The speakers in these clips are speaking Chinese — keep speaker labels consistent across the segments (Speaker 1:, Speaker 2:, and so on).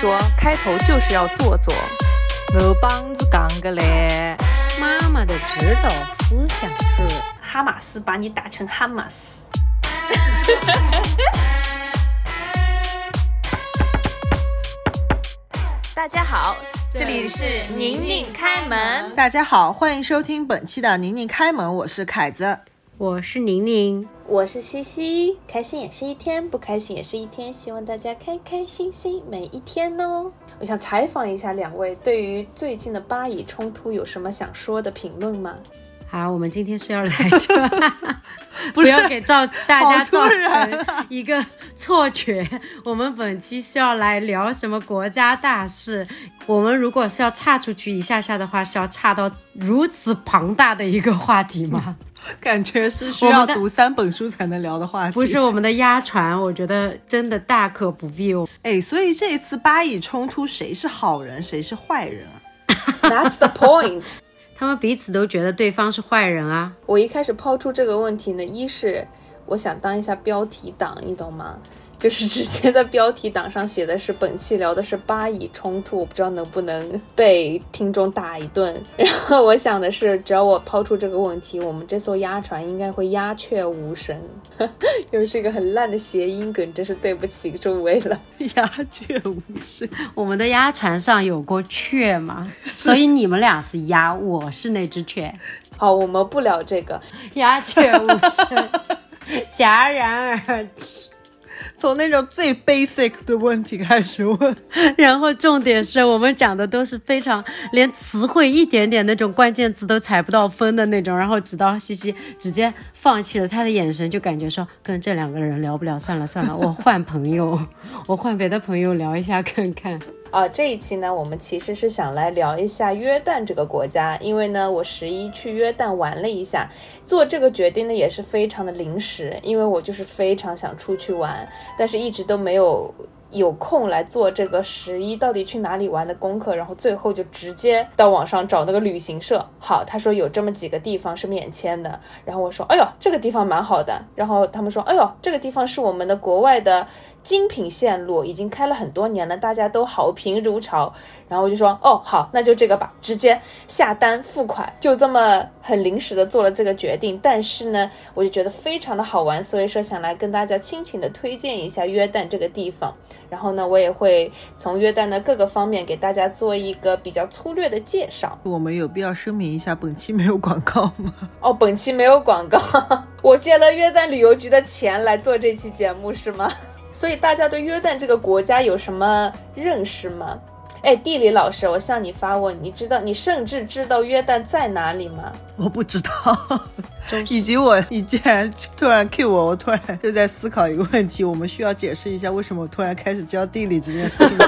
Speaker 1: 说开头就是要做作。
Speaker 2: 我帮子讲个嘞，
Speaker 3: 妈妈的指导思想是
Speaker 1: 哈马斯把你打成哈马斯。大家好，这里是宁宁开门。
Speaker 2: 大家好，欢迎收听本期的宁宁开门，我是凯子。
Speaker 3: 我是宁宁，
Speaker 1: 我是西西，开心也是一天，不开心也是一天，希望大家开开心心每一天哦。我想采访一下两位，对于最近的巴以冲突有什么想说的评论吗？
Speaker 3: 好，我们今天是要来这，不要给造大家造成一个错觉。我们本期是要来聊什么国家大事？我们如果是要岔出去一下下的话，是要岔到如此庞大的一个话题吗？
Speaker 2: 感觉是需要读三本书才能聊的话题。
Speaker 3: 不是我们的压船，我觉得真的大可不必哦。
Speaker 2: 哎，所以这一次巴以冲突，谁是好人，谁是坏人啊
Speaker 1: ？That's the point。
Speaker 3: 他们彼此都觉得对方是坏人啊！
Speaker 1: 我一开始抛出这个问题呢，一是我想当一下标题党，你懂吗？就是直接在标题党上写的是本期聊的是巴以冲突，我不知道能不能被听众打一顿。然后我想的是，只要我抛出这个问题，我们这艘鸭船应该会鸦雀无声。又是一个很烂的谐音梗，真是对不起诸位了。
Speaker 2: 鸦雀无声，
Speaker 3: 我们的鸭船上有过雀吗？所以你们俩是鸭，我是那只雀。
Speaker 1: 好，我们不聊这个，
Speaker 3: 鸦雀无声，戛然而止。
Speaker 2: 从那种最 basic 的问题开始问，
Speaker 3: 然后重点是我们讲的都是非常连词汇一点点那种关键词都踩不到分的那种，然后直到西西直接放弃了，他的眼神就感觉说跟这两个人聊不了，算了算了，我换朋友，我换别的朋友聊一下看看。
Speaker 1: 啊，这一期呢，我们其实是想来聊一下约旦这个国家，因为呢，我十一去约旦玩了一下，做这个决定呢也是非常的临时，因为我就是非常想出去玩，但是一直都没有。有空来做这个十一到底去哪里玩的功课，然后最后就直接到网上找那个旅行社。好，他说有这么几个地方是免签的，然后我说，哎呦，这个地方蛮好的。然后他们说，哎呦，这个地方是我们的国外的精品线路，已经开了很多年了，大家都好评如潮。然后我就说，哦，好，那就这个吧，直接下单付款，就这么很临时的做了这个决定。但是呢，我就觉得非常的好玩，所以说想来跟大家亲情的推荐一下约旦这个地方。然后呢，我也会从约旦的各个方面给大家做一个比较粗略的介绍。
Speaker 2: 我们有必要声明一下，本期没有广告吗？
Speaker 1: 哦，本期没有广告，我借了约旦旅游局的钱来做这期节目是吗？所以大家对约旦这个国家有什么认识吗？哎，地理老师，我向你发问，你知道，你甚至知道约旦在哪里吗？
Speaker 2: 我不知道，以及我，你竟然突然 cue 我，我突然就在思考一个问题，我们需要解释一下为什么我突然开始教地理这件事情。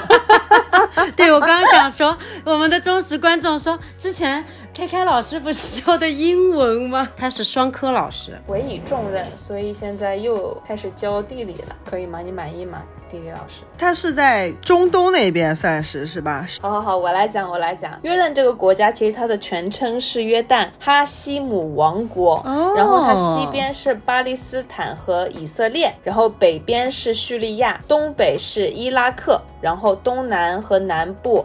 Speaker 3: 对，我刚刚想说，我们的忠实观众说，之前 K K 老师不是教的英文吗？他是双科老师，
Speaker 1: 委以重任，所以现在又开始教地理了，可以吗？你满意吗？地理老师，
Speaker 2: 他是在中东那边，算是是吧？
Speaker 1: 好好好，我来讲，我来讲。约旦这个国家，其实它的全称是约旦哈希姆王国，然后它西边是巴勒斯坦和以色列，然后北边是叙利亚，东北是伊拉克，然后东南和南部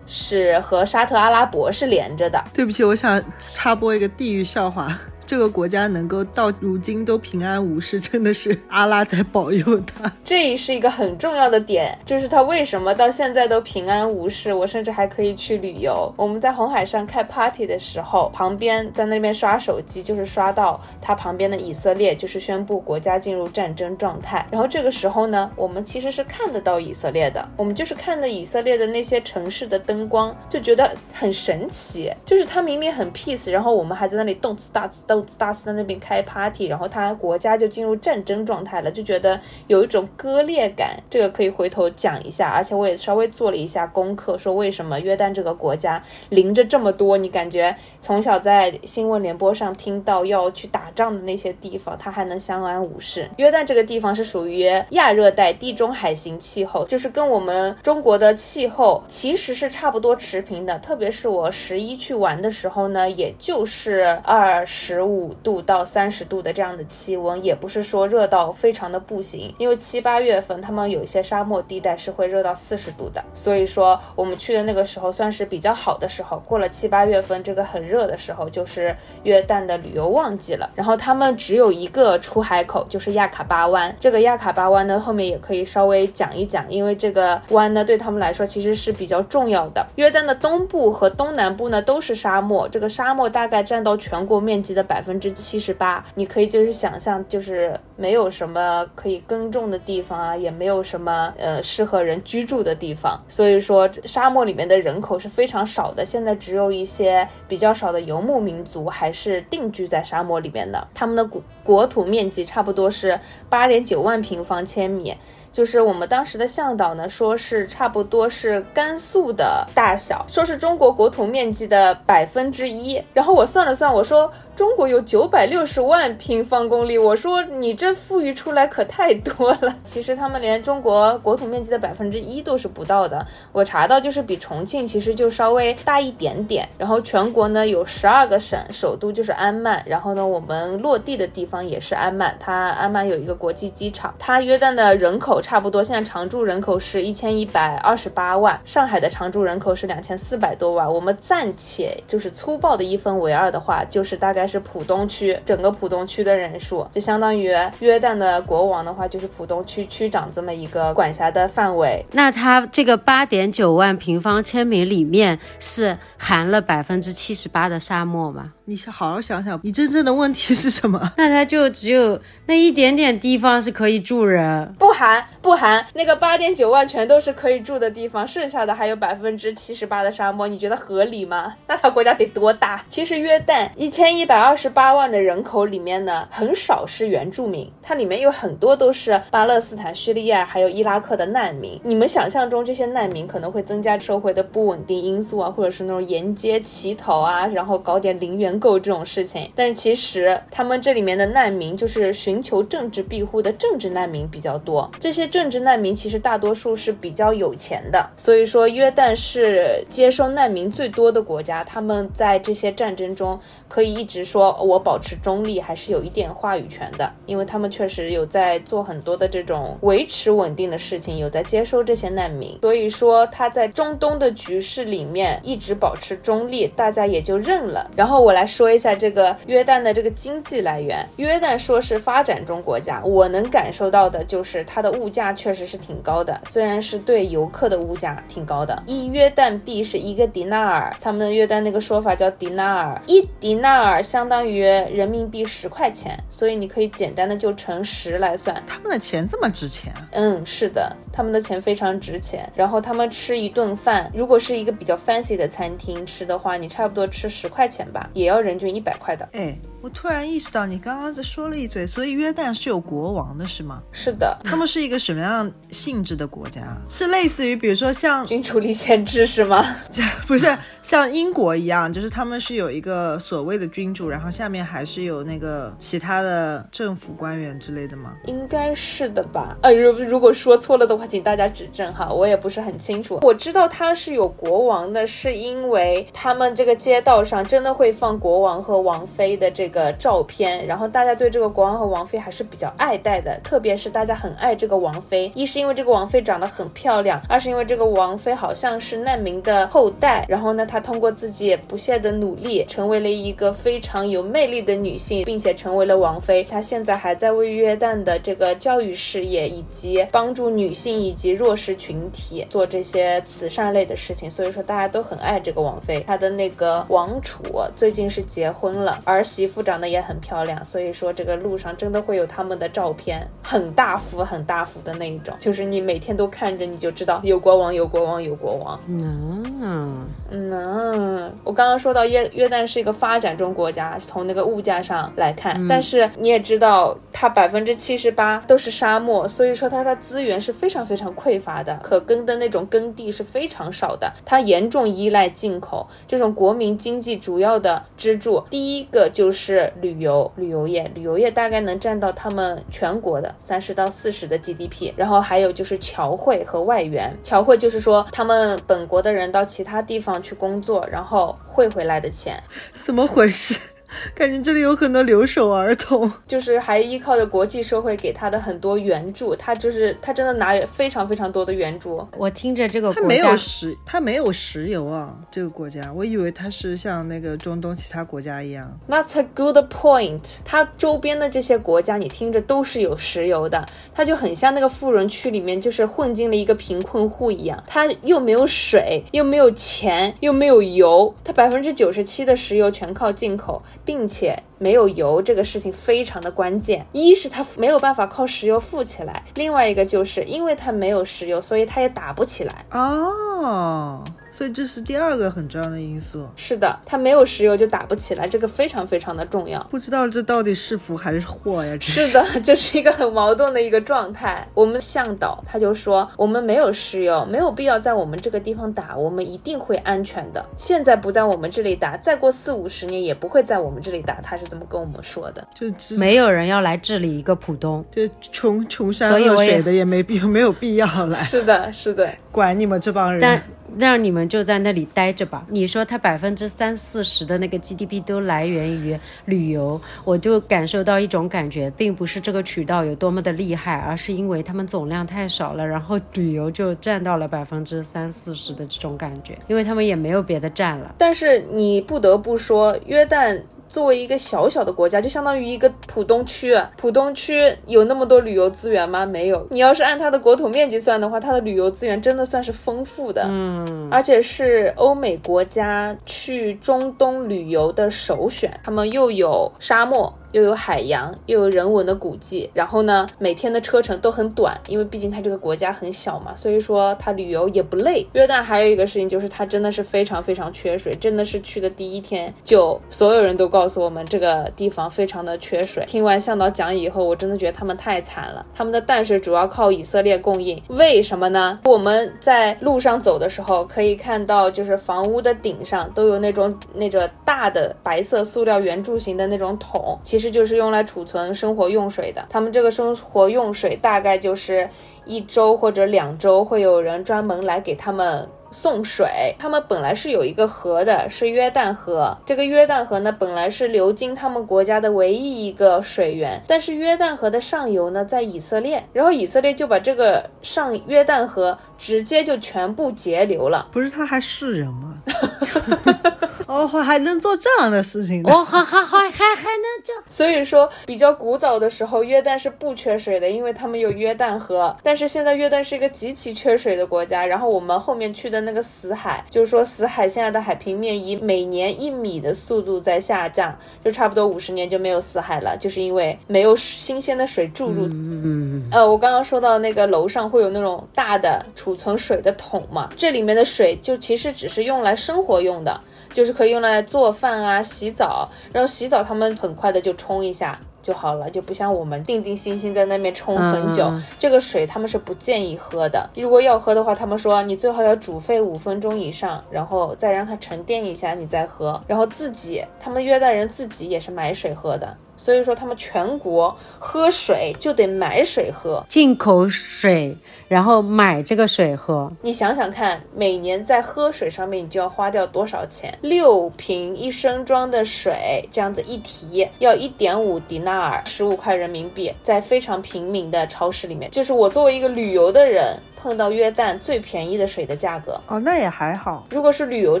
Speaker 1: 是和沙特阿拉伯是连着的。
Speaker 2: 对不起，我想插播一个地域笑话。这个国家能够到如今都平安无事，真的是阿拉在保佑他。
Speaker 1: 这是一个很重要的点，就是他为什么到现在都平安无事，我甚至还可以去旅游。我们在红海上开 party 的时候，旁边在那边刷手机，就是刷到他旁边的以色列，就是宣布国家进入战争状态。然后这个时候呢，我们其实是看得到以色列的，我们就是看的以色列的那些城市的灯光，就觉得很神奇。就是他明明很 peace，然后我们还在那里动次打次大斯在那边开 party，然后他国家就进入战争状态了，就觉得有一种割裂感。这个可以回头讲一下，而且我也稍微做了一下功课，说为什么约旦这个国家临着这么多，你感觉从小在新闻联播上听到要去打仗的那些地方，它还能相安无事。约旦这个地方是属于亚热带地中海型气候，就是跟我们中国的气候其实是差不多持平的。特别是我十一去玩的时候呢，也就是二十。五度到三十度的这样的气温，也不是说热到非常的不行。因为七八月份他们有一些沙漠地带是会热到四十度的，所以说我们去的那个时候算是比较好的时候。过了七八月份这个很热的时候，就是约旦的旅游旺季了。然后他们只有一个出海口，就是亚卡巴湾。这个亚卡巴湾呢，后面也可以稍微讲一讲，因为这个湾呢对他们来说其实是比较重要的。约旦的东部和东南部呢都是沙漠，这个沙漠大概占到全国面积的百百分之七十八。你可以就是想象，就是没有什么可以耕种的地方啊，也没有什么呃适合人居住的地方。所以说沙漠里面的人口是非常少的。现在只有一些比较少的游牧民族还是定居在沙漠里面的，他们的国国土面积差不多是八点九万平方千米。就是我们当时的向导呢，说是差不多是甘肃的大小，说是中国国土面积的百分之一。然后我算了算，我说中国有九百六十万平方公里，我说你这富裕出来可太多了。其实他们连中国国土面积的百分之一都是不到的。我查到就是比重庆其实就稍微大一点点。然后全国呢有十二个省，首都就是安曼。然后呢我们落地的地方也是安曼，它安曼有一个国际机场。它约旦的人口。差不多，现在常住人口是一千一百二十八万，上海的常住人口是两千四百多万。我们暂且就是粗暴的一分为二的话，就是大概是浦东区整个浦东区的人数，就相当于约旦的国王的话，就是浦东区区长这么一个管辖的范围。
Speaker 3: 那它这个八点九万平方千米里面是含了百分之七十八的沙漠吗？
Speaker 2: 你是好好想想，你真正的问题是什么？
Speaker 3: 那它就只有那一点点地方是可以住人，
Speaker 1: 不含不含那个八点九万全都是可以住的地方，剩下的还有百分之七十八的沙漠，你觉得合理吗？那它国家得多大？其实约旦一千一百二十八万的人口里面呢，很少是原住民，它里面有很多都是巴勒斯坦、叙利亚还有伊拉克的难民。你们想象中这些难民可能会增加社会的不稳定因素啊，或者是那种沿街乞讨啊，然后搞点零元。购这种事情，但是其实他们这里面的难民就是寻求政治庇护的政治难民比较多。这些政治难民其实大多数是比较有钱的，所以说约旦是接收难民最多的国家。他们在这些战争中可以一直说我保持中立，还是有一点话语权的，因为他们确实有在做很多的这种维持稳定的事情，有在接收这些难民。所以说他在中东的局势里面一直保持中立，大家也就认了。然后我来。说一下这个约旦的这个经济来源。约旦说是发展中国家，我能感受到的就是它的物价确实是挺高的，虽然是对游客的物价挺高的。一约旦币是一个迪纳尔，他们约旦那个说法叫迪纳尔，一迪纳尔相当于人民币十块钱，所以你可以简单的就乘十来算。
Speaker 2: 他们的钱这么值钱？
Speaker 1: 嗯，是的，他们的钱非常值钱。然后他们吃一顿饭，如果是一个比较 fancy 的餐厅吃的话，你差不多吃十块钱吧，也要。人均一百块的，
Speaker 2: 哎，我突然意识到你刚刚在说了一嘴，所以约旦是有国王的是吗？
Speaker 1: 是的，
Speaker 2: 他们是一个什么样性质的国家？是类似于比如说像
Speaker 1: 君主立宪制是吗？
Speaker 2: 不是，像英国一样，就是他们是有一个所谓的君主，然后下面还是有那个其他的政府官员之类的吗？
Speaker 1: 应该是的吧？呃，如如果说错了的话，请大家指正哈，我也不是很清楚。我知道他是有国王的，是因为他们这个街道上真的会放国。王和王妃的这个照片，然后大家对这个国王和王妃还是比较爱戴的，特别是大家很爱这个王妃，一是因为这个王妃长得很漂亮，二是因为这个王妃好像是难民的后代，然后呢，她通过自己不懈的努力，成为了一个非常有魅力的女性，并且成为了王妃。她现在还在为约旦的这个教育事业以及帮助女性以及弱势群体做这些慈善类的事情，所以说大家都很爱这个王妃。她的那个王储最近是。结婚了，儿媳妇长得也很漂亮，所以说这个路上真的会有他们的照片，很大幅很大幅的那一种，就是你每天都看着，你就知道有国王，有国王，有国王。嗯嗯，我刚刚说到约约旦是一个发展中国家，从那个物价上来看，但是你也知道，它百分之七十八都是沙漠，所以说它的资源是非常非常匮乏的，可耕的那种耕地是非常少的，它严重依赖进口，这种国民经济主要的支。支柱第一个就是旅游，旅游业，旅游业大概能占到他们全国的三十到四十的 GDP。然后还有就是侨汇和外援，侨汇就是说他们本国的人到其他地方去工作，然后汇回来的钱。
Speaker 2: 怎么回事？感觉这里有很多留守儿童，
Speaker 1: 就是还依靠着国际社会给他的很多援助，他就是他真的拿非常非常多的援助。
Speaker 3: 我听着这个
Speaker 2: 他没有石，他没有石油啊，这个国家，我以为他是像那个中东其他国家一样。
Speaker 1: That's a good point。他周边的这些国家，你听着都是有石油的，他就很像那个富人区里面就是混进了一个贫困户一样，他又没有水，又没有钱，又没有油，他百分之九十七的石油全靠进口。并且没有油，这个事情非常的关键。一是它没有办法靠石油富起来，另外一个就是因为它没有石油，所以它也打不起来。
Speaker 2: 啊。所以这是第二个很重要的因素。
Speaker 1: 是的，它没有石油就打不起来，这个非常非常的重要。
Speaker 2: 不知道这到底是福还是祸呀？
Speaker 1: 是的，就是一个很矛盾的一个状态。我们向导他就说，我们没有石油，没有必要在我们这个地方打，我们一定会安全的。现在不在我们这里打，再过四五十年也不会在我们这里打。他是这么跟我们说的。
Speaker 2: 就
Speaker 3: 没有人要来治理一个浦东，
Speaker 2: 就穷穷山恶水的也没必 没有必要来。
Speaker 1: 是的，是的，
Speaker 2: 管你们这帮人。
Speaker 3: 但让你们就在那里待着吧。你说他百分之三四十的那个 GDP 都来源于旅游，我就感受到一种感觉，并不是这个渠道有多么的厉害，而是因为他们总量太少了，然后旅游就占到了百分之三四十的这种感觉，因为他们也没有别的占了。
Speaker 1: 但是你不得不说，约旦。作为一个小小的国家，就相当于一个浦东区。浦东区有那么多旅游资源吗？没有。你要是按它的国土面积算的话，它的旅游资源真的算是丰富的。
Speaker 3: 嗯，
Speaker 1: 而且是欧美国家去中东旅游的首选。他们又有沙漠。又有海洋，又有人文的古迹，然后呢，每天的车程都很短，因为毕竟它这个国家很小嘛，所以说它旅游也不累。约旦还有一个事情就是它真的是非常非常缺水，真的是去的第一天就所有人都告诉我们这个地方非常的缺水。听完向导讲以后，我真的觉得他们太惨了，他们的淡水主要靠以色列供应，为什么呢？我们在路上走的时候可以看到，就是房屋的顶上都有那种那个大的白色塑料圆柱形的那种桶，其其实就是用来储存生活用水的。他们这个生活用水大概就是一周或者两周，会有人专门来给他们送水。他们本来是有一个河的，是约旦河。这个约旦河呢，本来是流经他们国家的唯一一个水源。但是约旦河的上游呢，在以色列，然后以色列就把这个上约旦河直接就全部截流了。
Speaker 2: 不是他还是人吗？哦，还能做这样的事情？
Speaker 3: 哦，还还还还还能这？
Speaker 1: 所以说，比较古早的时候，约旦是不缺水的，因为他们有约旦河。但是现在约旦是一个极其缺水的国家。然后我们后面去的那个死海，就是说死海现在的海平面以每年一米的速度在下降，就差不多五十年就没有死海了，就是因为没有新鲜的水注入。
Speaker 3: 嗯嗯
Speaker 1: 呃，我刚刚说到那个楼上会有那种大的储存水的桶嘛，这里面的水就其实只是用来生活用的。就是可以用来做饭啊、洗澡，然后洗澡他们很快的就冲一下就好了，就不像我们定定心心在那边冲很久。这个水他们是不建议喝的，如果要喝的话，他们说你最好要煮沸五分钟以上，然后再让它沉淀一下，你再喝。然后自己，他们约旦人自己也是买水喝的。所以说，他们全国喝水就得买水喝，
Speaker 3: 进口水，然后买这个水喝。
Speaker 1: 你想想看，每年在喝水上面，你就要花掉多少钱？六瓶一升装的水，这样子一提要一点五迪纳尔，十五块人民币，在非常平民的超市里面，就是我作为一个旅游的人。碰到约旦最便宜的水的价格
Speaker 2: 哦，那也还好。
Speaker 1: 如果是旅游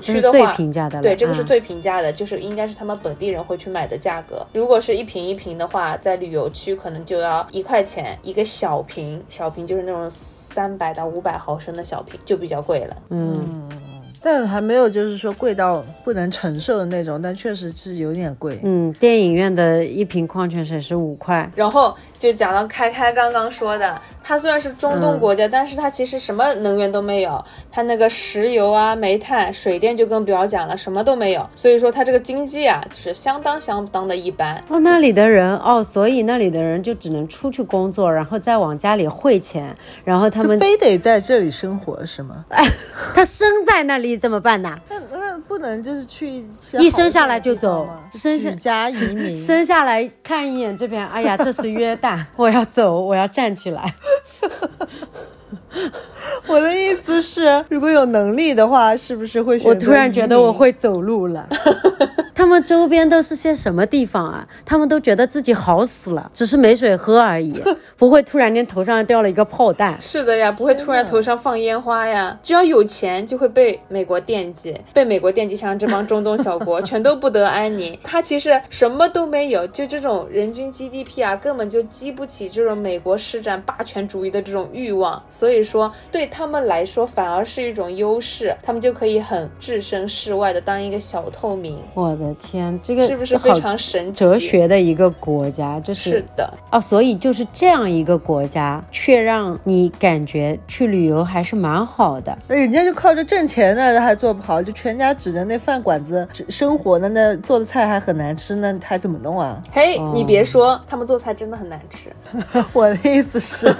Speaker 1: 区的话，
Speaker 3: 最平价的，
Speaker 1: 对，这个是最平价的，就是应该是他们本地人会去买的价格。如果是一瓶一瓶的话，在旅游区可能就要一块钱一个小瓶，小瓶就是那种三百到五百毫升的小瓶，就比较贵了。
Speaker 3: 嗯。
Speaker 2: 但还没有，就是说贵到不能承受的那种，但确实是有点贵。
Speaker 3: 嗯，电影院的一瓶矿泉水是五块。
Speaker 1: 然后就讲到开开刚刚说的，它虽然是中东国家，但是它其实什么能源都没有，它那个石油啊、煤炭、水电就更不要讲了，什么都没有。所以说它这个经济啊，是相当相当的一般。
Speaker 3: 哦，那里的人哦，所以那里的人就只能出去工作，然后再往家里汇钱，然后他们
Speaker 2: 非得在这里生活是吗？
Speaker 3: 哎，他生在那里。怎么办呢？
Speaker 2: 那那不能就是去
Speaker 3: 一生下来就走，生下
Speaker 2: 家移民，
Speaker 3: 生下来看一眼这边，哎呀，这是约旦，我要走，我要站起来。
Speaker 2: 我的意思是，如果有能力的话，是不是会选？
Speaker 3: 我突然觉得我会走路了。他们们周边都是些什么地方啊？他们都觉得自己好死了，只是没水喝而已，不会突然间头上掉了一个炮弹。
Speaker 1: 是的呀，不会突然头上放烟花呀。只要有钱，就会被美国惦记，被美国惦记上这帮中东小国全都不得安宁。他其实什么都没有，就这种人均 GDP 啊，根本就激不起这种美国施展霸权主义的这种欲望。所以说，对他们来说反而是一种优势，他们就可以很置身事外的当一个小透明。
Speaker 3: 我的天，这个
Speaker 1: 是不是非常神奇？
Speaker 3: 哲学的一个国家，这是
Speaker 1: 是的
Speaker 3: 哦，所以就是这样一个国家，却让你感觉去旅游还是蛮好的。
Speaker 2: 那人家就靠着挣钱呢，还做不好，就全家指着那饭馆子生活呢，那做的菜还很难吃，那还怎么弄啊？
Speaker 1: 嘿，你别说，他们做菜真的很难吃。
Speaker 2: 我的意思是，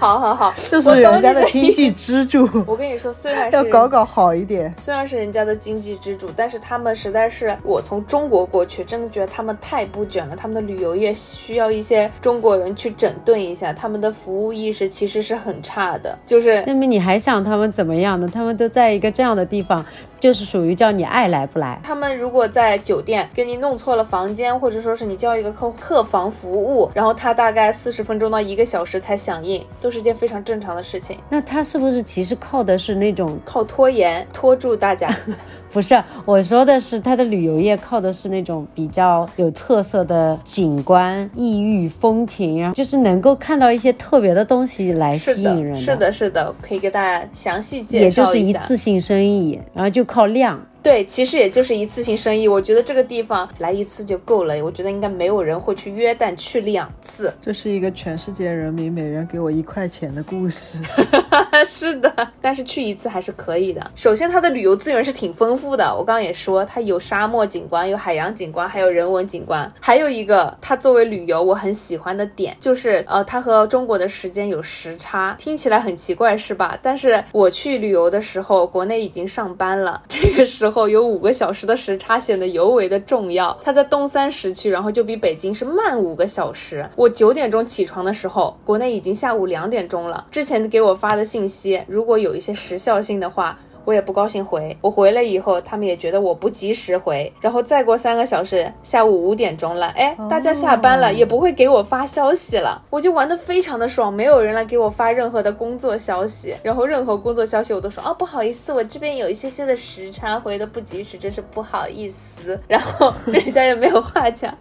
Speaker 1: 好 好好，
Speaker 2: 就是人家的经济支柱。
Speaker 1: 我跟你说，虽然是
Speaker 2: 要搞搞好一点，
Speaker 1: 虽然是人家的经济支柱，但是他们实在是，我从中国过去，真的觉得他们太不卷了。他们的旅游业需要一些中国人去整顿一下，他们的服务意识其实是很差的。就是
Speaker 3: 那么你还想他们怎么样呢？他们都在一个这样的地方，就是属于叫你爱来不来。
Speaker 1: 他们如果在酒店给你弄错了房间，或者说是你叫一个客客房服务，然后他大概四十分钟到一个小时才响应，都是件非常正常的事情。
Speaker 3: 那他是不是其实靠的是那种
Speaker 1: 靠拖延拖住大家？
Speaker 3: 不是，我说的是他的旅游业靠的是那种比较有特色的景观、异域风情，然后就是能够看到一些特别的东西来吸引人。
Speaker 1: 是的，是的，可以给大家详细介
Speaker 3: 绍一下。也就是一次性生意，然后就靠量。
Speaker 1: 对，其实也就是一次性生意。我觉得这个地方来一次就够了。我觉得应该没有人会去约旦去两次。
Speaker 2: 这是一个全世界人民每人给我一块钱的故事。
Speaker 1: 是的，但是去一次还是可以的。首先，它的旅游资源是挺丰富的。我刚刚也说，它有沙漠景观，有海洋景观，还有人文景观。还有一个，它作为旅游我很喜欢的点，就是呃，它和中国的时间有时差。听起来很奇怪是吧？但是我去旅游的时候，国内已经上班了，这个时候。后有五个小时的时差显得尤为的重要。它在东三时区，然后就比北京是慢五个小时。我九点钟起床的时候，国内已经下午两点钟了。之前给我发的信息，如果有一些时效性的话。我也不高兴回，我回来以后，他们也觉得我不及时回，然后再过三个小时，下午五点钟了，哎，大家下班了，也不会给我发消息了，我就玩的非常的爽，没有人来给我发任何的工作消息，然后任何工作消息我都说，哦，不好意思，我这边有一些些的时差，回的不及时，真是不好意思，然后 人家也没有话讲。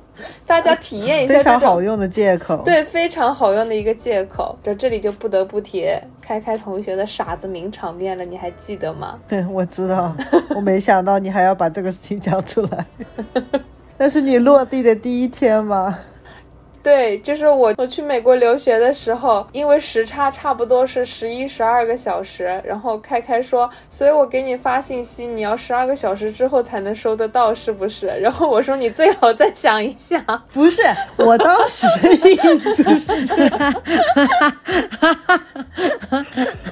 Speaker 1: 大家体验一下
Speaker 2: 非常好用的借口，
Speaker 1: 对，非常好用的一个借口。这这里就不得不提开开同学的傻子名场面了，你还记得吗？
Speaker 2: 对，我知道，我没想到你还要把这个事情讲出来。那是你落地的第一天吗？
Speaker 1: 对，就是我我去美国留学的时候，因为时差差不多是十一十二个小时，然后开开说，所以我给你发信息，你要十二个小时之后才能收得到，是不是？然后我说你最好再想一想，
Speaker 2: 不是，我当时的意思是，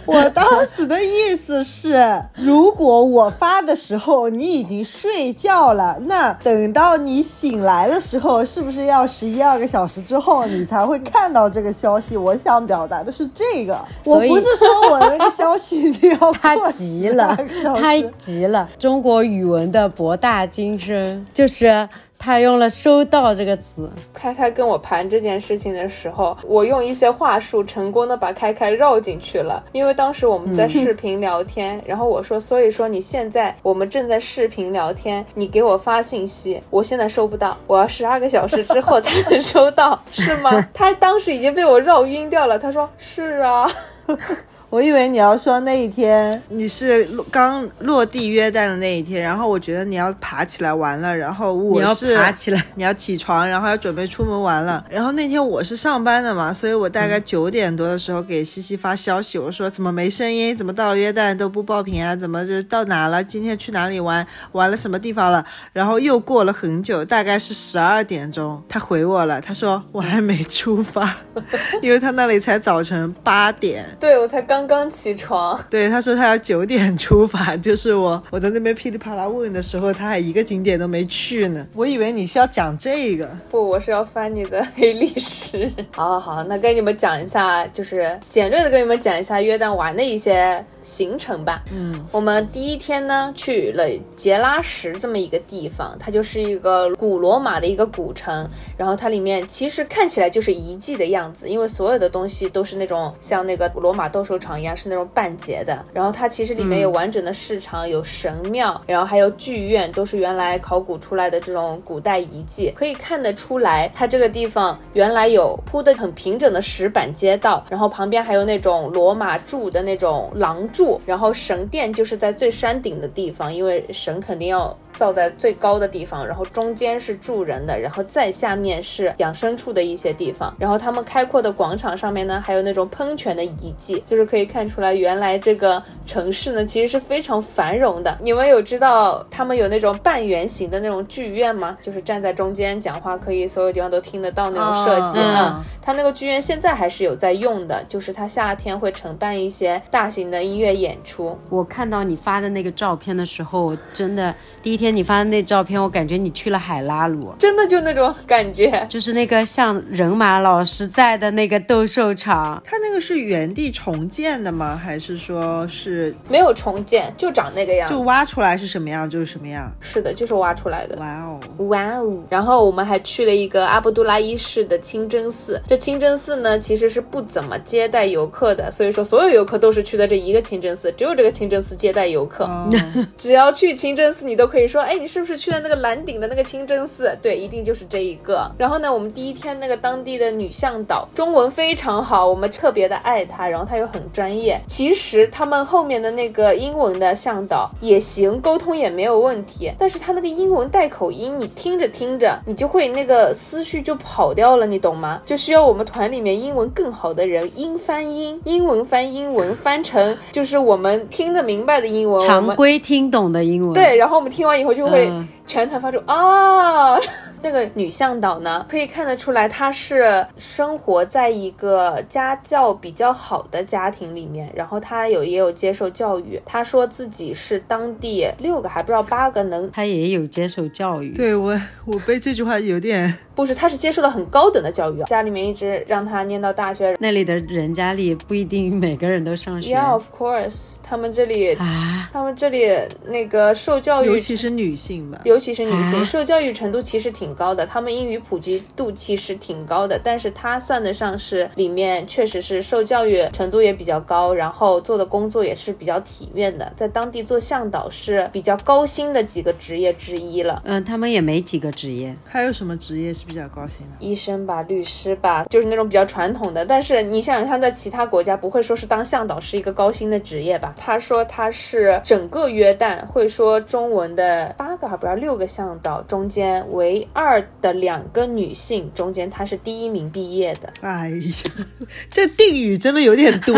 Speaker 2: 我当时的意思是，如果我发的时候你已经睡觉了，那等到你醒来的时候，是不是要十一二个小时？之后你才会看到这个消息。我想表达的是这个，我不是说我那个消息你要
Speaker 3: 他急了，他急了。中国语文的博大精深，就是。他用了“收到”这个词。
Speaker 1: 开开跟我盘这件事情的时候，我用一些话术成功的把开开绕进去了。因为当时我们在视频聊天，然后我说：“所以说你现在我们正在视频聊天，你给我发信息，我现在收不到，我要十二个小时之后才能收到，是吗？” 他当时已经被我绕晕掉了。他说：“是啊。”
Speaker 2: 我以为你要说那一天你是刚落地约旦的那一天，然后我觉得你要爬起来玩了，然后我是
Speaker 3: 爬起来，
Speaker 2: 你要起床，然后要准备出门玩了。然后那天我是上班的嘛，所以我大概九点多的时候给西西发消息，我说怎么没声音？怎么到了约旦都不报平啊？怎么就到哪了？今天去哪里玩？玩了什么地方了？然后又过了很久，大概是十二点钟，他回我了，他说我还没出发，因为他那里才早晨八点，
Speaker 1: 对我才刚。刚刚起床，
Speaker 2: 对他说他要九点出发，就是我我在那边噼里啪啦问的时候，他还一个景点都没去呢。我以为你是要讲这个，
Speaker 1: 不，我是要翻你的黑历史。好好好，那跟你们讲一下，就是简略的跟你们讲一下约旦玩的一些行程吧。嗯，我们第一天呢去了杰拉什这么一个地方，它就是一个古罗马的一个古城，然后它里面其实看起来就是遗迹的样子，因为所有的东西都是那种像那个罗马斗兽场一样是那种半截的，然后它其实里面有完整的市场，有神庙，然后还有剧院，都是原来考古出来的这种古代遗迹，可以看得出来，它这个地方原来有铺的很平整的石板街道，然后旁边还有那种罗马柱的那种廊住，然后神殿就是在最山顶的地方，因为神肯定要。造在最高的地方，然后中间是住人的，然后再下面是养牲畜的一些地方。然后他们开阔的广场上面呢，还有那种喷泉的遗迹，就是可以看出来，原来这个城市呢其实是非常繁荣的。你们有知道他们有那种半圆形的那种剧院吗？就是站在中间讲话，可以所有地方都听得到那种设计啊。它那个剧院现在还是有在用的，就是它夏天会承办一些大型的音乐演出。
Speaker 3: 我看到你发的那个照片的时候，真的。第一天你发的那照片，我感觉你去了海拉鲁，
Speaker 1: 真的就那种感觉，
Speaker 3: 就是那个像人马老师在的那个斗兽场。
Speaker 2: 它那个是原地重建的吗？还是说是
Speaker 1: 没有重建，就长那个样？
Speaker 2: 就挖出来是什么样就是什么样？
Speaker 1: 是的，就是挖出来的。
Speaker 2: 哇哦，
Speaker 1: 哇哦！然后我们还去了一个阿卜杜拉一世的清真寺。这清真寺呢，其实是不怎么接待游客的，所以说所有游客都是去的这一个清真寺，只有这个清真寺接待游客。只要去清真寺，你都。可以说，哎，你是不是去的那个蓝顶的那个清真寺？对，一定就是这一个。然后呢，我们第一天那个当地的女向导中文非常好，我们特别的爱她。然后她又很专业。其实他们后面的那个英文的向导也行，沟通也没有问题。但是他那个英文带口音，你听着听着，你就会那个思绪就跑掉了，你懂吗？就需要我们团里面英文更好的人，英翻英，英文翻英文，翻成就是我们听得明白的英文，
Speaker 3: 常规听懂的英文。
Speaker 1: 对，然后我们听。听完以后就会全团发出啊。那个女向导呢，可以看得出来，她是生活在一个家教比较好的家庭里面，然后她有也有接受教育。她说自己是当地六个还不知道八个能，
Speaker 3: 她也有接受教育。
Speaker 2: 对我，我被这句话有点
Speaker 1: 不是，她是接受了很高等的教育，家里面一直让她念到大学。
Speaker 3: 那里的人家里不一定每个人都上学。
Speaker 1: Yeah, of course，他们这里啊，他们这里那个受教育，
Speaker 2: 尤其是女性吧，
Speaker 1: 尤其是女性受教育程度其实挺。高的，他们英语普及度其实挺高的，但是他算得上是里面确实是受教育程度也比较高，然后做的工作也是比较体面的，在当地做向导是比较高薪的几个职业之一了。
Speaker 3: 嗯，他们也没几个职业，
Speaker 2: 还有什么职业是比较高薪的？
Speaker 1: 医生吧，律师吧，就是那种比较传统的。但是你想想看，在其他国家不会说是当向导是一个高薪的职业吧？他说他是整个约旦会说中文的八个还不知道六个向导中间唯二。的两个女性中间，她是第一名毕业的。
Speaker 2: 哎呀，这定语真的有点多，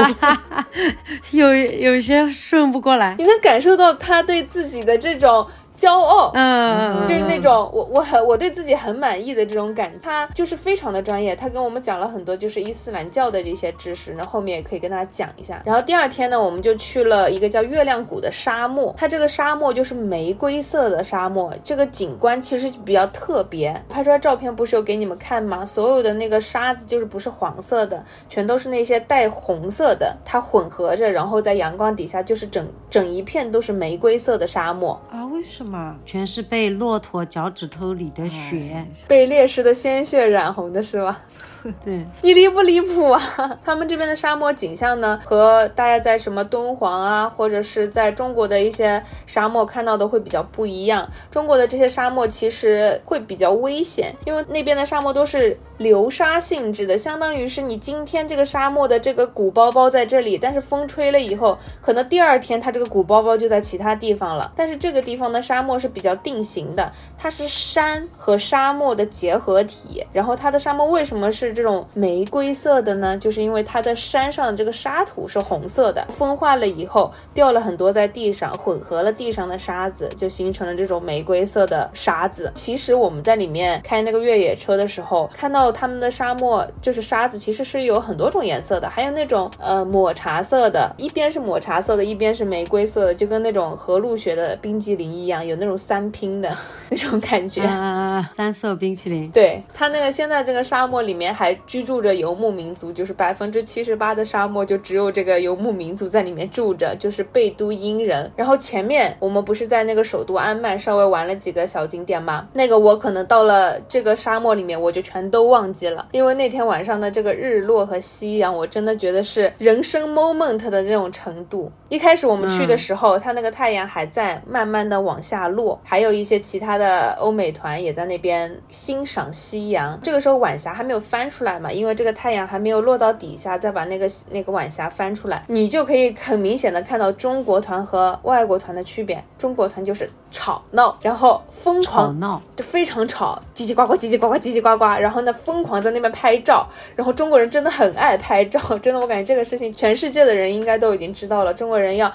Speaker 3: 有有些顺不过来。
Speaker 1: 你能感受到她对自己的这种。骄傲，
Speaker 3: 嗯，
Speaker 1: 就是那种我我很我对自己很满意的这种感觉。他就是非常的专业，他跟我们讲了很多就是伊斯兰教的这些知识，那后面也可以跟大家讲一下。然后第二天呢，我们就去了一个叫月亮谷的沙漠，它这个沙漠就是玫瑰色的沙漠，这个景观其实比较特别。拍出来照片不是有给你们看吗？所有的那个沙子就是不是黄色的，全都是那些带红色的，它混合着，然后在阳光底下就是整整一片都是玫瑰色的沙漠
Speaker 2: 啊？为什么？
Speaker 3: 全是被骆驼脚趾头里的血，
Speaker 1: 被烈士的鲜血染红的是吧？
Speaker 3: 对，
Speaker 1: 你离不离谱啊？他们这边的沙漠景象呢，和大家在什么敦煌啊，或者是在中国的一些沙漠看到的会比较不一样。中国的这些沙漠其实会比较危险，因为那边的沙漠都是。流沙性质的，相当于是你今天这个沙漠的这个鼓包包在这里，但是风吹了以后，可能第二天它这个鼓包包就在其他地方了。但是这个地方的沙沙漠是比较定型的，它是山和沙漠的结合体。然后它的沙漠为什么是这种玫瑰色的呢？就是因为它的山上的这个沙土是红色的，风化了以后掉了很多在地上，混合了地上的沙子，就形成了这种玫瑰色的沙子。其实我们在里面开那个越野车的时候看到。他们的沙漠就是沙子，其实是有很多种颜色的，还有那种呃抹茶色的，一边是抹茶色的，一边是玫瑰色的，就跟那种和路雪的冰激凌一样。羊，有那种三拼的 那种感觉。
Speaker 3: 啊，三色冰淇淋。
Speaker 1: 对它那个现在这个沙漠里面还居住着游牧民族，就是百分之七十八的沙漠就只有这个游牧民族在里面住着，就是贝都因人。然后前面我们不是在那个首都安曼稍微玩了几个小景点吗？那个我可能到了这个沙漠里面我就全都忘记了，因为那天晚上的这个日落和夕阳，我真的觉得是人生 moment 的这种程度。一开始我们去的时候，它那个太阳还在慢慢的往下落，还有一些其他的欧美团也在那边欣赏夕阳。这个时候晚霞还没有翻出来嘛，因为这个太阳还没有落到底下，再把那个那个晚霞翻出来，你就可以很明显的看到中国团和外国团的区别。中国团就是吵闹，然后疯
Speaker 3: 吵
Speaker 1: 狂
Speaker 3: 闹，
Speaker 1: 就非常吵，叽叽呱呱，叽叽呱呱，叽叽呱呱，然后呢，疯狂在那边拍照，然后中国人真的很爱拍照，真的，我感觉这个事情全世界的人应该都已经知道了，中国人要。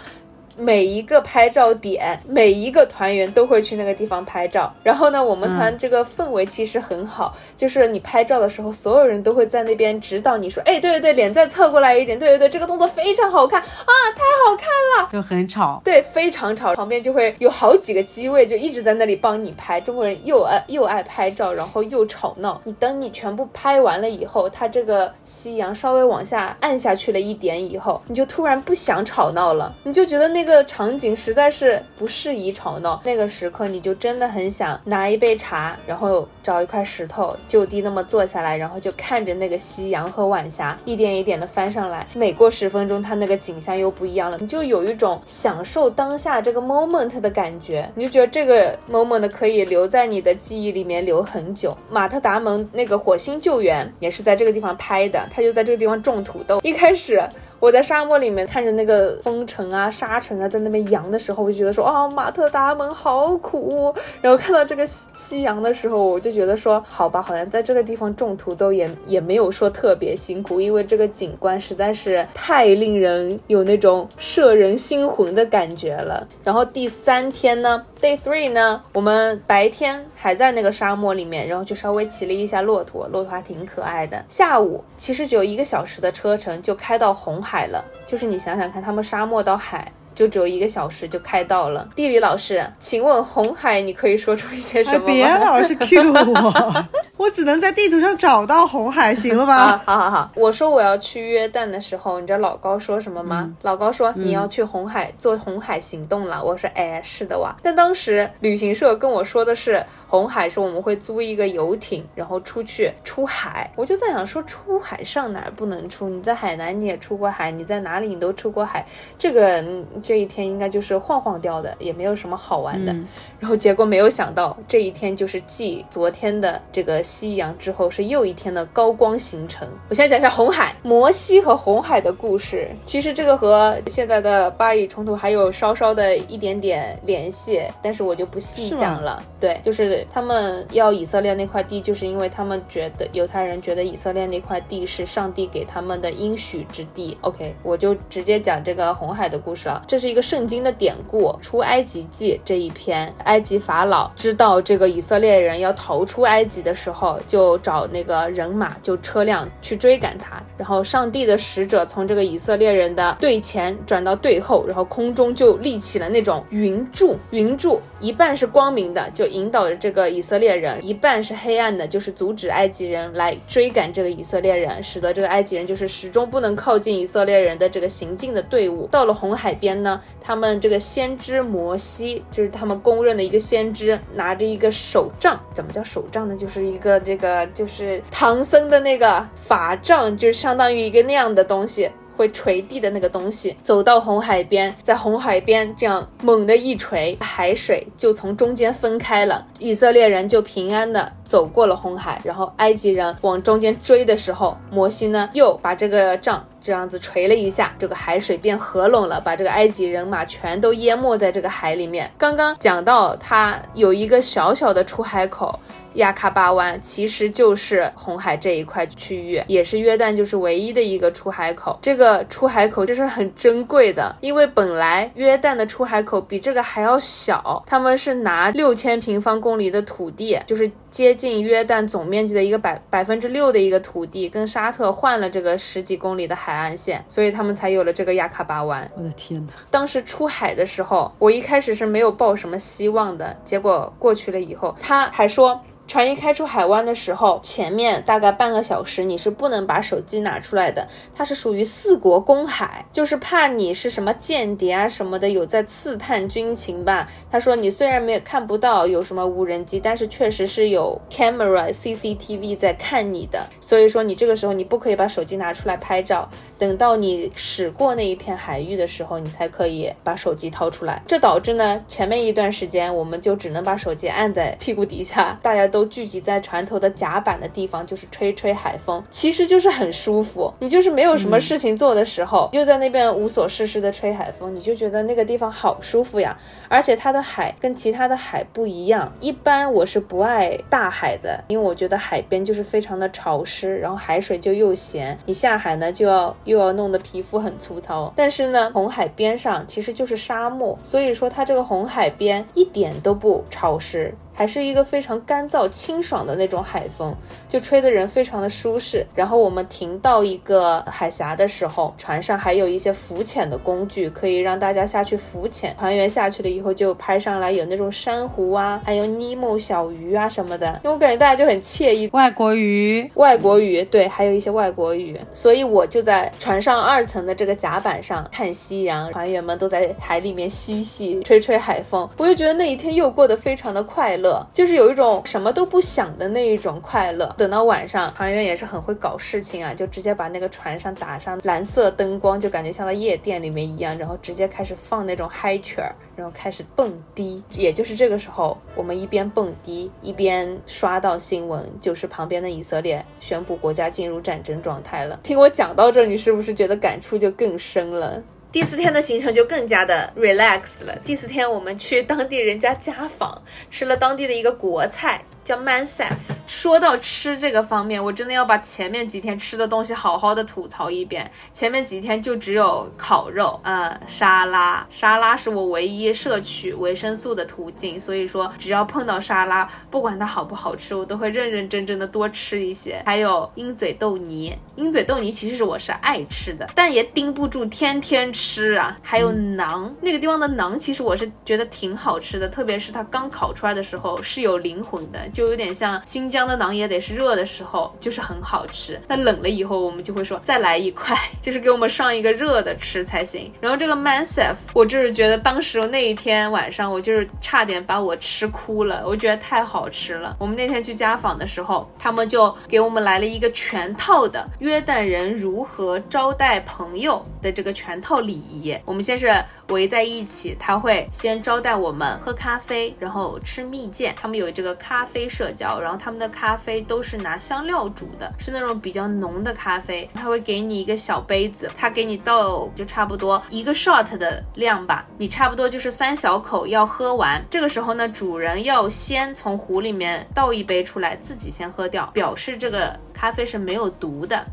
Speaker 1: 每一个拍照点，每一个团员都会去那个地方拍照。然后呢，我们团这个氛围其实很好，就是你拍照的时候，所有人都会在那边指导你说，哎，对对对，脸再侧过来一点，对对对，这个动作非常好看啊，太好看了。
Speaker 3: 就很吵。
Speaker 1: 对，非常吵，旁边就会有好几个机位，就一直在那里帮你拍。中国人又爱又爱拍照，然后又吵闹。你等你全部拍完了以后，它这个夕阳稍微往下暗下去了一点以后，你就突然不想吵闹了，你就觉得那个这个场景实在是不适宜吵闹。那个时刻，你就真的很想拿一杯茶，然后找一块石头，就地那么坐下来，然后就看着那个夕阳和晚霞一点一点的翻上来。每过十分钟，它那个景象又不一样了，你就有一种享受当下这个 moment 的感觉，你就觉得这个 moment 可以留在你的记忆里面留很久。马特达蒙那个火星救援也是在这个地方拍的，他就在这个地方种土豆。一开始我在沙漠里面看着那个风尘啊、沙尘啊在那边扬的时候，我就觉得说啊，马特达蒙好苦。然后看到这个夕夕阳的时候，我就觉得说，好吧，好像在这个地方种土豆也也没有说特别辛苦，因为这个景观实在是太令人有那种摄人心魂的感觉了。然后第三天呢，Day Three 呢，我们白天还在那个沙漠里面，然后就稍微骑了一下骆驼，骆驼还挺可爱的。下午其实只有一个小时的车程就开到红海了，就是你想想看，他们沙漠到海。就只有一个小时就开到了。地理老师，请问红海你可以说出一些什
Speaker 2: 哎，
Speaker 1: 么
Speaker 2: 别？老是 Q 我，我只能在地图上找到红海，行了吧？
Speaker 1: 啊，好好好，我说我要去约旦的时候，你知道老高说什么吗？老高说你要去红海、做红海行动了。我说哎，是的哇。但当时旅行社跟我说的是红海是我们会租一个游艇，然后出去出海。我就在想说出海上哪儿不能出？你在海南你也出过海，你在哪里你都出过海，这个嗯这一天应该就是晃晃掉的，也没有什么好玩的。然后结果没有想到，这一天就是继昨天的这个夕阳之后，是又一天的高光行程。我先讲一下红海、摩西和红海的故事。其实这个和现在的巴以冲突还有稍稍的一点点联系，但是我就不细讲了。对，就是他们要以色列那块地，就是因为他们觉得犹太人觉得以色列那块地是上帝给他们的应许之地。OK，我就直接讲这个红海的故事了。这是一个圣经的典故，《出埃及记》这一篇，埃及法老知道这个以色列人要逃出埃及的时候，就找那个人马，就车辆去追赶他。然后上帝的使者从这个以色列人的队前转到队后，然后空中就立起了那种云柱，云柱一半是光明的，就引导着这个以色列人；一半是黑暗的，就是阻止埃及人来追赶这个以色列人，使得这个埃及人就是始终不能靠近以色列人的这个行进的队伍。到了红海边呢，他们这个先知摩西，就是他们公认的一个先知，拿着一个手杖，怎么叫手杖呢？就是一个这个就是唐僧的那个法杖，就是相当于一个那样的东西。会垂地的那个东西，走到红海边，在红海边这样猛地一锤，海水就从中间分开了，以色列人就平安的走过了红海。然后埃及人往中间追的时候，摩西呢又把这个杖这样子锤了一下，这个海水变合拢了，把这个埃及人马全都淹没在这个海里面。刚刚讲到它有一个小小的出海口。亚喀巴湾其实就是红海这一块区域，也是约旦就是唯一的一个出海口。这个出海口就是很珍贵的，因为本来约旦的出海口比这个还要小，他们是拿六千平方公里的土地，就是接近约旦总面积的一个百百分之六的一个土地，跟沙特换了这个十几公里的海岸线，所以他们才有了这个亚喀巴湾。
Speaker 3: 我的天哪！
Speaker 1: 当时出海的时候，我一开始是没有抱什么希望的，结果过去了以后，他还说。船一开出海湾的时候，前面大概半个小时你是不能把手机拿出来的，它是属于四国公海，就是怕你是什么间谍啊什么的有在刺探军情吧。他说你虽然没有看不到有什么无人机，但是确实是有 camera CCTV 在看你的，所以说你这个时候你不可以把手机拿出来拍照，等到你驶过那一片海域的时候，你才可以把手机掏出来。这导致呢，前面一段时间我们就只能把手机按在屁股底下，大家都。都聚集在船头的甲板的地方，就是吹吹海风，其实就是很舒服。你就是没有什么事情做的时候，就在那边无所事事的吹海风，你就觉得那个地方好舒服呀。而且它的海跟其他的海不一样，一般我是不爱大海的，因为我觉得海边就是非常的潮湿，然后海水就又咸，你下海呢就要又要弄得皮肤很粗糙。但是呢，红海边上其实就是沙漠，所以说它这个红海边一点都不潮湿。还是一个非常干燥清爽的那种海风，就吹的人非常的舒适。然后我们停到一个海峡的时候，船上还有一些浮潜的工具，可以让大家下去浮潜。船员下去了以后就拍上来有那种珊瑚啊，还有尼莫小鱼啊什么的，因为我感觉大家就很惬意。
Speaker 3: 外国鱼，
Speaker 1: 外国鱼，对，还有一些外国鱼。所以我就在船上二层的这个甲板上看夕阳，船员们都在海里面嬉戏，吹吹海风。我就觉得那一天又过得非常的快乐。就是有一种什么都不想的那一种快乐。等到晚上，船员也是很会搞事情啊，就直接把那个船上打上蓝色灯光，就感觉像在夜店里面一样，然后直接开始放那种嗨曲儿，然后开始蹦迪。也就是这个时候，我们一边蹦迪，一边刷到新闻，就是旁边的以色列宣布国家进入战争状态了。听我讲到这，你是不是觉得感触就更深了？第四天的行程就更加的 relax 了。第四天我们去当地人家家访，吃了当地的一个国菜。叫 Mansef。说到吃这个方面，我真的要把前面几天吃的东西好好的吐槽一遍。前面几天就只有烤肉，呃，沙拉，沙拉是我唯一摄取维生素的途径。所以说，只要碰到沙拉，不管它好不好吃，我都会认认真真的多吃一些。还有鹰嘴豆泥，鹰嘴豆泥其实是我是爱吃的，但也盯不住天天吃啊。还有馕，那个地方的馕其实我是觉得挺好吃的，特别是它刚烤出来的时候是有灵魂的。就有点像新疆的馕，也得是热的时候，就是很好吃。那冷了以后，我们就会说再来一块，就是给我们上一个热的吃才行。然后这个 mansef，我就是觉得当时那一天晚上，我就是差点把我吃哭了，我觉得太好吃了。我们那天去家访的时候，他们就给我们来了一个全套的约旦人如何招待朋友的这个全套礼仪。我们先是。围在一起，他会先招待我们喝咖啡，然后吃蜜饯。他们有这个咖啡社交，然后他们的咖啡都是拿香料煮的，是那种比较浓的咖啡。他会给你一个小杯子，他给你倒就差不多一个 shot 的量吧，你差不多就是三小口要喝完。这个时候呢，主人要先从壶里面倒一杯出来，自己先喝掉，表示这个咖啡是没有毒的。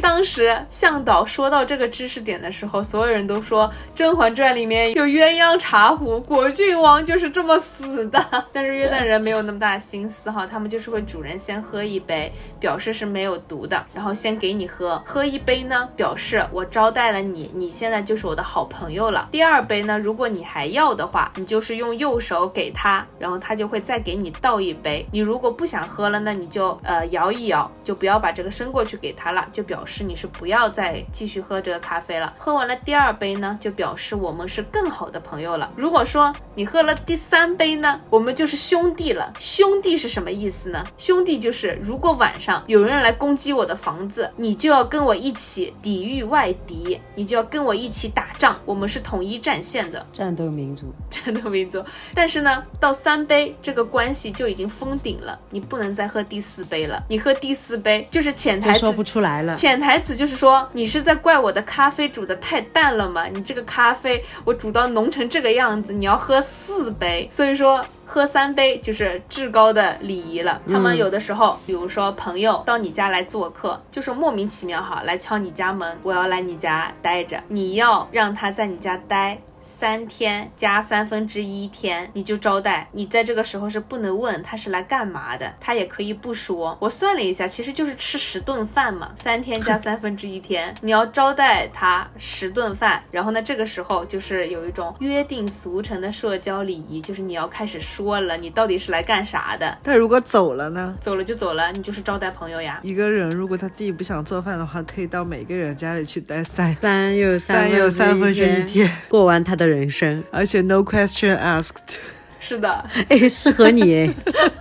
Speaker 1: 当时向导说到这个知识点的时候，所有人都说《甄嬛传》里面有鸳鸯茶壶，果郡王就是这么死的。但是约旦人没有那么大心思哈，他们就是会主人先喝一杯，表示是没有毒的，然后先给你喝。喝一杯呢，表示我招待了你，你现在就是我的好朋友了。第二杯呢，如果你还要的话，你就是用右手给他，然后他就会再给你倒一杯。你如果不想喝了，那你就呃摇一摇，就不要把这个。伸过去给他了，就表示你是不要再继续喝这个咖啡了。喝完了第二杯呢，就表示我们是更好的朋友了。如果说你喝了第三杯呢，我们就是兄弟了。兄弟是什么意思呢？兄弟就是如果晚上有人来攻击我的房子，你就要跟我一起抵御外敌，你就要跟我一起打仗。我们是统一战线的
Speaker 3: 战斗民族，
Speaker 1: 战斗民族。但是呢，到三杯这个关系就已经封顶了，你不能再喝第四杯了。你喝第四杯就是。潜台词
Speaker 3: 说不出来了。
Speaker 1: 潜台词就是说，你是在怪我的咖啡煮的太淡了吗？你这个咖啡我煮到浓成这个样子，你要喝四杯。所以说，喝三杯就是至高的礼仪了。他们有的时候，比如说朋友到你家来做客，就是莫名其妙哈来敲你家门，我要来你家待着，你要让他在你家待。三天加三分之一天，你就招待。你在这个时候是不能问他是来干嘛的，他也可以不说。我算了一下，其实就是吃十顿饭嘛。三天加三分之一天，你要招待他十顿饭。然后呢，这个时候就是有一种约定俗成的社交礼仪，就是你要开始说了，你到底是来干啥的。
Speaker 2: 但如果走了呢？
Speaker 1: 走了就走了，你就是招待朋友呀。
Speaker 2: 一个人如果他自己不想做饭的话，可以到每个人家里去待三
Speaker 3: 三又
Speaker 2: 三又三分之一天，
Speaker 3: 过完他。的人生，
Speaker 2: 而且 no question asked，
Speaker 1: 是的，
Speaker 3: 哎，适合你，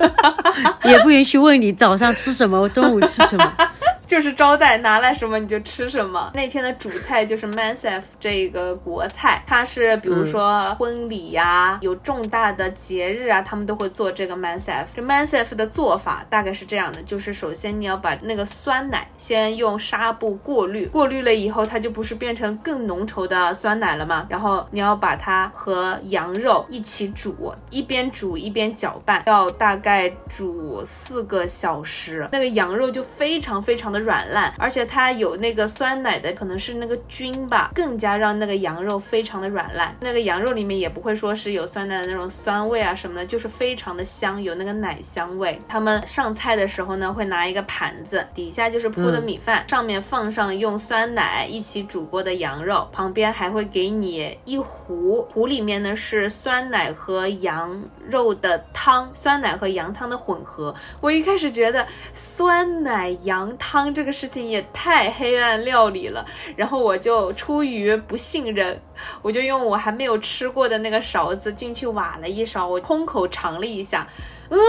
Speaker 3: 也不允许问你早上吃什么，中午吃什么。
Speaker 1: 就是招待拿来什么你就吃什么。那天的主菜就是 mansef 这个国菜，它是比如说婚礼呀，有重大的节日啊，他们都会做这个 mansef。这 mansef 的做法大概是这样的，就是首先你要把那个酸奶先用纱布过滤，过滤了以后它就不是变成更浓稠的酸奶了吗？然后你要把它和羊肉一起煮，一边煮一边搅拌，要大概煮四个小时，那个羊肉就非常非常。的软烂，而且它有那个酸奶的，可能是那个菌吧，更加让那个羊肉非常的软烂。那个羊肉里面也不会说是有酸奶的那种酸味啊什么的，就是非常的香，有那个奶香味。他们上菜的时候呢，会拿一个盘子，底下就是铺的米饭，上面放上用酸奶一起煮过的羊肉，旁边还会给你一壶，壶里面呢是酸奶和羊肉的汤，酸奶和羊汤的混合。我一开始觉得酸奶羊汤。这个事情也太黑暗料理了，然后我就出于不信任，我就用我还没有吃过的那个勺子进去挖了一勺，我空口尝了一下，嗯，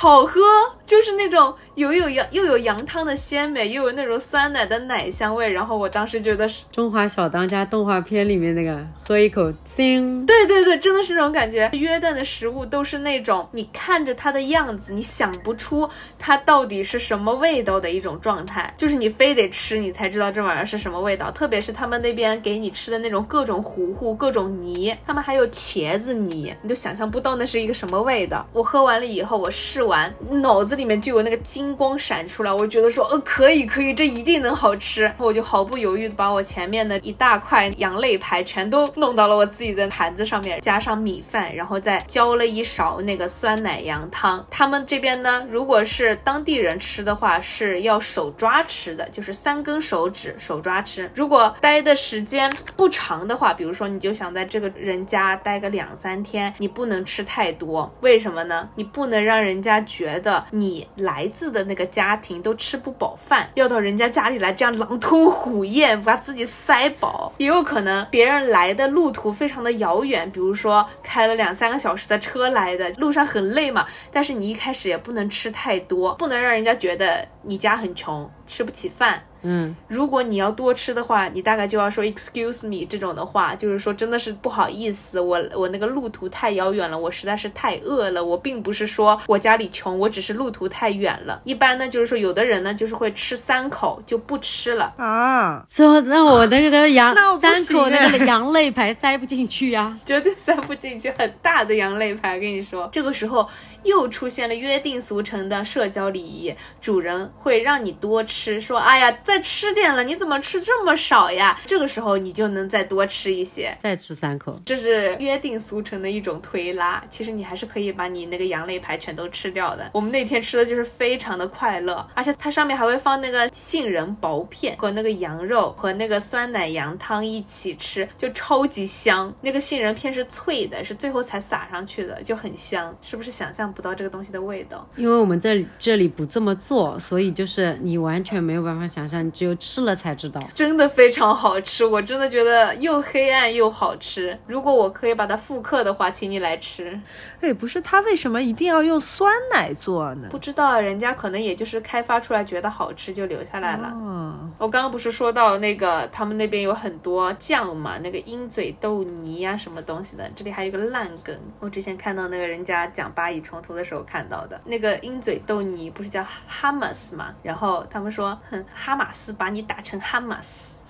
Speaker 1: 好喝，就是那种。有有羊又有羊汤的鲜美，又有那种酸奶的奶香味，然后我当时觉得是《
Speaker 3: 中华小当家》动画片里面那个喝一口，叮，
Speaker 1: 对对对，真的是那种感觉。约旦的食物都是那种你看着它的样子，你想不出它到底是什么味道的一种状态，就是你非得吃你才知道这玩意儿是什么味道。特别是他们那边给你吃的那种各种糊糊、各种泥，他们还有茄子泥，你都想象不到那是一个什么味道。我喝完了以后，我试完，脑子里面就有那个金。光闪出来，我觉得说，呃，可以，可以，这一定能好吃。我就毫不犹豫的把我前面的一大块羊肋排全都弄到了我自己的盘子上面，加上米饭，然后再浇了一勺那个酸奶羊汤。他们这边呢，如果是当地人吃的话，是要手抓吃的，就是三根手指手抓吃。如果待的时间不长的话，比如说你就想在这个人家待个两三天，你不能吃太多，为什么呢？你不能让人家觉得你来自的。那个家庭都吃不饱饭，要到人家家里来这样狼吞虎咽，把自己塞饱，也有可能别人来的路途非常的遥远，比如说开了两三个小时的车来的，路上很累嘛。但是你一开始也不能吃太多，不能让人家觉得你家很穷，吃不起饭。
Speaker 3: 嗯，
Speaker 1: 如果你要多吃的话，你大概就要说 excuse me 这种的话，就是说真的是不好意思，我我那个路途太遥远了，我实在是太饿了。我并不是说我家里穷，我只是路途太远了。一般呢，就是说有的人呢，就是会吃三口就不吃了
Speaker 2: 啊。
Speaker 3: 说那我那个羊三口那个羊肋排塞不进去呀，
Speaker 1: 绝对塞不进去，很大的羊肋排，跟你说，这个时候。又出现了约定俗成的社交礼仪，主人会让你多吃，说：“哎呀，再吃点了，你怎么吃这么少呀？”这个时候你就能再多吃一些，
Speaker 3: 再吃三口，
Speaker 1: 这是约定俗成的一种推拉。其实你还是可以把你那个羊肋排全都吃掉的。我们那天吃的就是非常的快乐，而且它上面还会放那个杏仁薄片和那个羊肉和那个酸奶羊汤一起吃，就超级香。那个杏仁片是脆的，是最后才撒上去的，就很香，是不是想象？不到这个东西的味道，
Speaker 3: 因为我们这里这里不这么做，所以就是你完全没有办法想象，你只有吃了才知道，
Speaker 1: 真的非常好吃，我真的觉得又黑暗又好吃。如果我可以把它复刻的话，请你来吃。
Speaker 2: 哎，不是，他为什么一定要用酸奶做呢？
Speaker 1: 不知道，人家可能也就是开发出来觉得好吃就留下来了。
Speaker 2: 嗯，
Speaker 1: 我刚刚不是说到那个他们那边有很多酱嘛，那个鹰嘴豆泥呀什么东西的，这里还有个烂梗，我之前看到那个人家讲巴以冲突。的时候看到的那个鹰嘴豆泥不是叫哈马斯吗？然后他们说，哼，哈马斯把你打成哈马斯。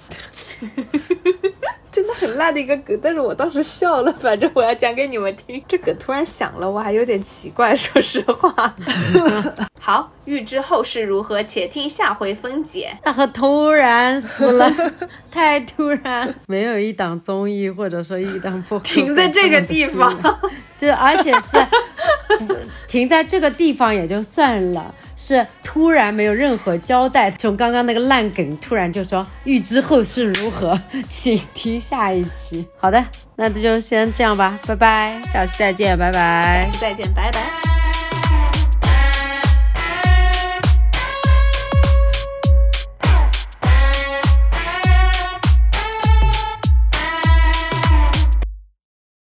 Speaker 1: 真的很烂的一个梗，但是我当时笑了。反正我要讲给你们听，这梗突然响了，我还有点奇怪，说实话。好，欲知后事如何，且听下回分解。
Speaker 3: 那和突然死了，太突然，没有一档综艺或者说一档播
Speaker 1: 停在这个地方，
Speaker 3: 就而且是停在这个地方也就算了，是突然没有任何交代，从刚刚那个烂梗突然就说预知后事如何，请听下一期。好的，那这就先这样吧，拜拜，
Speaker 2: 下期再见，拜拜，
Speaker 1: 下期再见，拜拜。